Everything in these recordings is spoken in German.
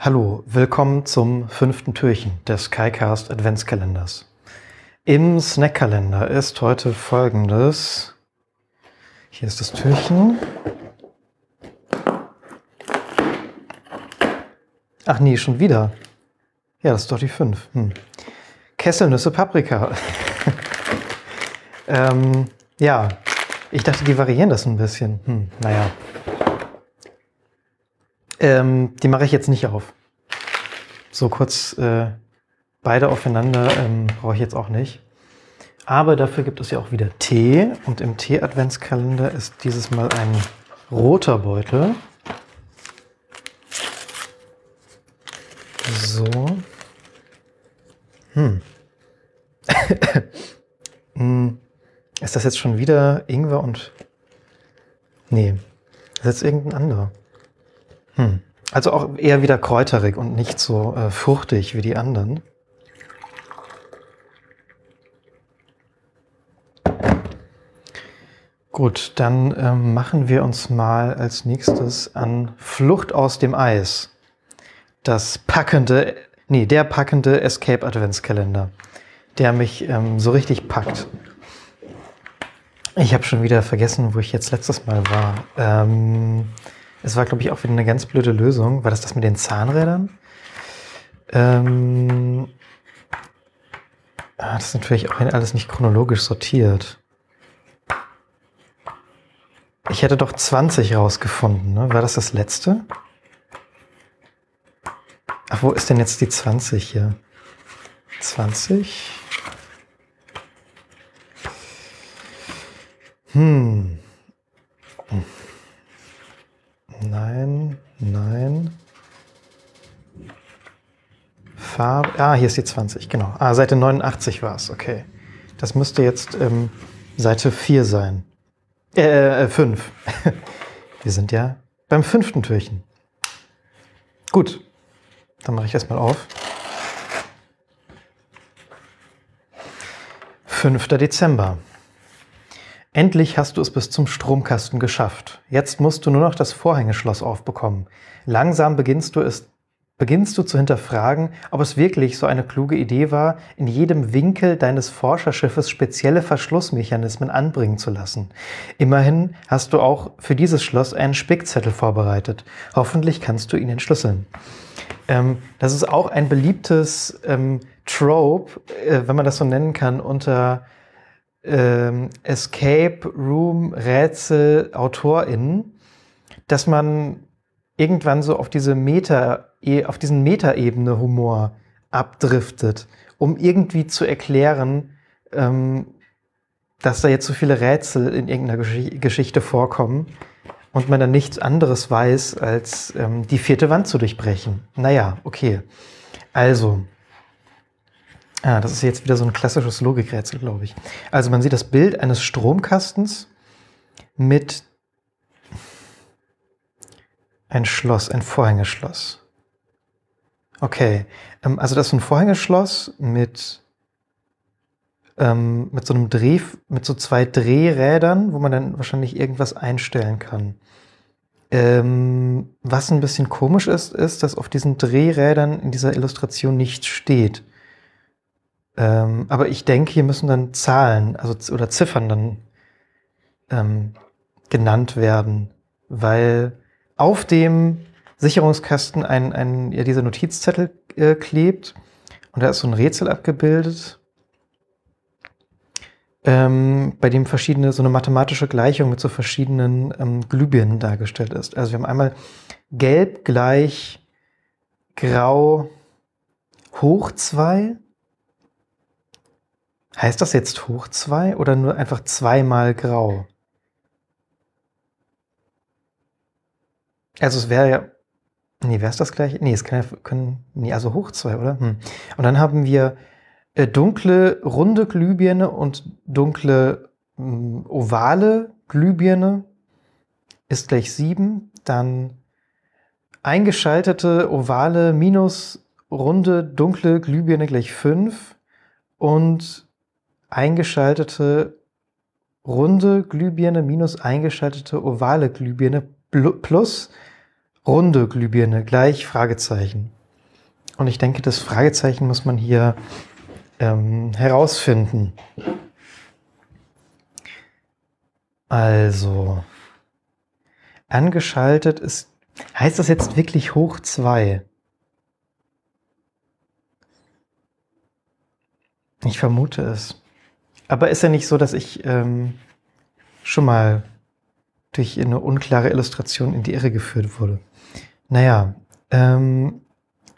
Hallo, willkommen zum fünften Türchen des SkyCast Adventskalenders. Im Snackkalender ist heute folgendes. Hier ist das Türchen. Ach nee, schon wieder. Ja, das ist doch die 5. Hm. Kesselnüsse Paprika. ähm, ja, ich dachte, die variieren das ein bisschen. Hm, naja. Ähm, die mache ich jetzt nicht auf. So kurz äh, beide aufeinander ähm, brauche ich jetzt auch nicht. Aber dafür gibt es ja auch wieder Tee. Und im Tee-Adventskalender ist dieses Mal ein roter Beutel. So. Hm. hm. Ist das jetzt schon wieder Ingwer und... Nee, das ist jetzt irgendein anderer. Hm. Also auch eher wieder kräuterig und nicht so äh, fruchtig wie die anderen. Gut, dann ähm, machen wir uns mal als nächstes an Flucht aus dem Eis. Das packende, nee, der packende Escape Adventskalender, der mich ähm, so richtig packt. Ich habe schon wieder vergessen, wo ich jetzt letztes Mal war. Ähm, es war, glaube ich, auch wieder eine ganz blöde Lösung. War das das mit den Zahnrädern? Ähm, ah, das ist natürlich auch alles nicht chronologisch sortiert. Ich hätte doch 20 rausgefunden. Ne? War das das letzte? Ach, wo ist denn jetzt die 20 hier? 20? Hm. Farbe. Ah, hier ist die 20, genau. Ah, Seite 89 war es, okay. Das müsste jetzt ähm, Seite 4 sein. Äh, 5. Äh, Wir sind ja beim fünften Türchen. Gut, dann mache ich erstmal auf. 5. Dezember. Endlich hast du es bis zum Stromkasten geschafft. Jetzt musst du nur noch das Vorhängeschloss aufbekommen. Langsam beginnst du es beginnst du zu hinterfragen, ob es wirklich so eine kluge Idee war, in jedem Winkel deines Forscherschiffes spezielle Verschlussmechanismen anbringen zu lassen. Immerhin hast du auch für dieses Schloss einen Spickzettel vorbereitet. Hoffentlich kannst du ihn entschlüsseln. Ähm, das ist auch ein beliebtes ähm, Trope, äh, wenn man das so nennen kann, unter ähm, Escape Room Rätsel AutorInnen, dass man irgendwann so auf diese Meta, e, auf diesen Metaebene Humor abdriftet, um irgendwie zu erklären, ähm, dass da jetzt so viele Rätsel in irgendeiner Gesch Geschichte vorkommen und man dann nichts anderes weiß, als ähm, die vierte Wand zu durchbrechen. Naja, okay. Also, Ah, das ist jetzt wieder so ein klassisches Logikrätsel, glaube ich. Also man sieht das Bild eines Stromkastens mit ein Schloss, ein Vorhängeschloss. Okay, ähm, also das ist ein Vorhängeschloss mit, ähm, mit so einem Dreh, mit so zwei Drehrädern, wo man dann wahrscheinlich irgendwas einstellen kann. Ähm, was ein bisschen komisch ist, ist, dass auf diesen Drehrädern in dieser Illustration nichts steht. Ähm, aber ich denke, hier müssen dann Zahlen also, oder Ziffern dann ähm, genannt werden, weil auf dem Sicherungskasten ein, ein, ja, dieser Notizzettel äh, klebt und da ist so ein Rätsel abgebildet, ähm, bei dem verschiedene, so eine mathematische Gleichung mit so verschiedenen ähm, Glühbirnen dargestellt ist. Also wir haben einmal gelb gleich grau hoch 2 Heißt das jetzt hoch 2 oder nur einfach zweimal grau? Also es wäre ja. Nee, wäre es das gleiche? Nee, es kann ja, können. Nee, also hoch 2, oder? Hm. Und dann haben wir äh, dunkle, runde Glühbirne und dunkle, mh, hm, ovale Glühbirne ist gleich 7. Dann eingeschaltete, ovale, minus runde, dunkle Glühbirne gleich 5. Und eingeschaltete runde Glühbirne minus eingeschaltete ovale Glühbirne plus runde Glühbirne gleich Fragezeichen. Und ich denke, das Fragezeichen muss man hier ähm, herausfinden. Also, angeschaltet ist, heißt das jetzt wirklich hoch 2? Ich vermute es. Aber ist ja nicht so, dass ich ähm, schon mal durch eine unklare Illustration in die Irre geführt wurde. Naja, ähm,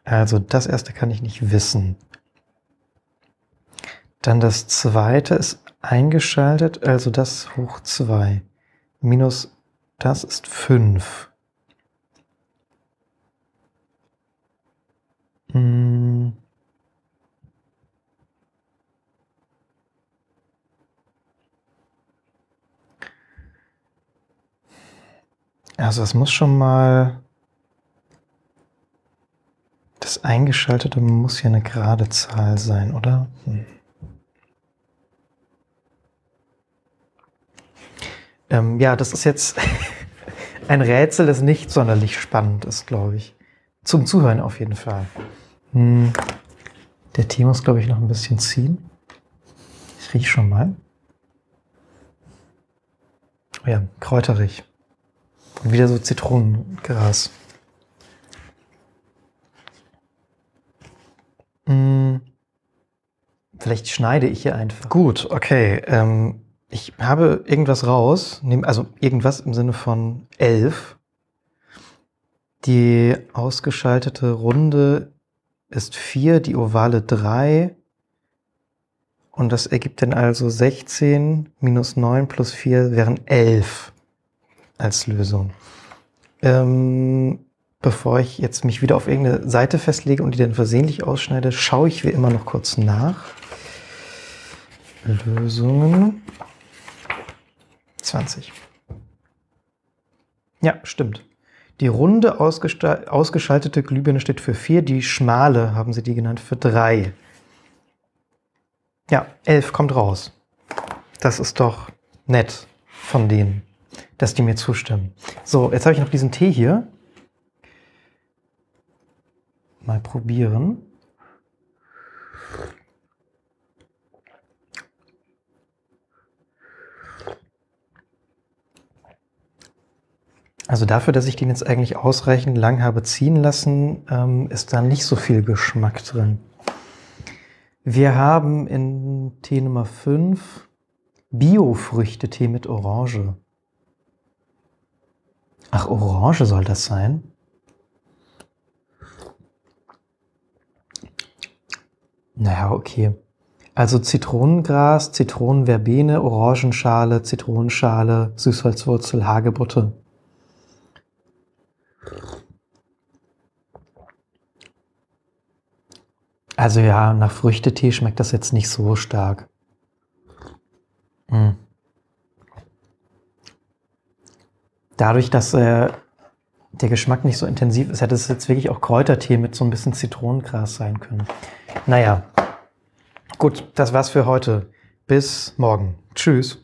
also das erste kann ich nicht wissen. Dann das zweite ist eingeschaltet, also das hoch 2. Minus das ist 5. Hm. Also es muss schon mal das Eingeschaltete muss ja eine gerade Zahl sein, oder? Hm. Ähm, ja, das ist jetzt ein Rätsel, das nicht sonderlich spannend ist, glaube ich. Zum Zuhören auf jeden Fall. Hm. Der Tee muss, glaube ich, noch ein bisschen ziehen. Ich rieche schon mal. Oh ja, kräuterig. Und wieder so Zitronengras. Hm. Vielleicht schneide ich hier einfach. Gut, okay. Ähm, ich habe irgendwas raus, also irgendwas im Sinne von elf. Die ausgeschaltete Runde ist vier, die ovale drei. Und das ergibt dann also 16 minus 9 plus 4 wären 11 als Lösung. Ähm, bevor ich jetzt mich wieder auf irgendeine Seite festlege und die dann versehentlich ausschneide, schaue ich wie immer noch kurz nach. Lösungen. 20. Ja, stimmt. Die runde ausgeschaltete Glühbirne steht für 4, die schmale, haben sie die genannt, für 3. Ja, 11 kommt raus. Das ist doch nett von denen, dass die mir zustimmen. So, jetzt habe ich noch diesen Tee hier. Mal probieren. Also dafür, dass ich den jetzt eigentlich ausreichend lang habe ziehen lassen, ähm, ist da nicht so viel Geschmack drin. Wir haben in Tee Nummer 5 Biofrüchte-Tee mit Orange. Ach, Orange soll das sein? Naja, okay. Also Zitronengras, Zitronenverbene, Orangenschale, Zitronenschale, Süßholzwurzel, Hagebutte. Also ja, nach Früchtetee schmeckt das jetzt nicht so stark. Dadurch, dass äh, der Geschmack nicht so intensiv ist, hätte es jetzt wirklich auch Kräutertee mit so ein bisschen Zitronengras sein können. Naja, gut, das war's für heute. Bis morgen. Tschüss.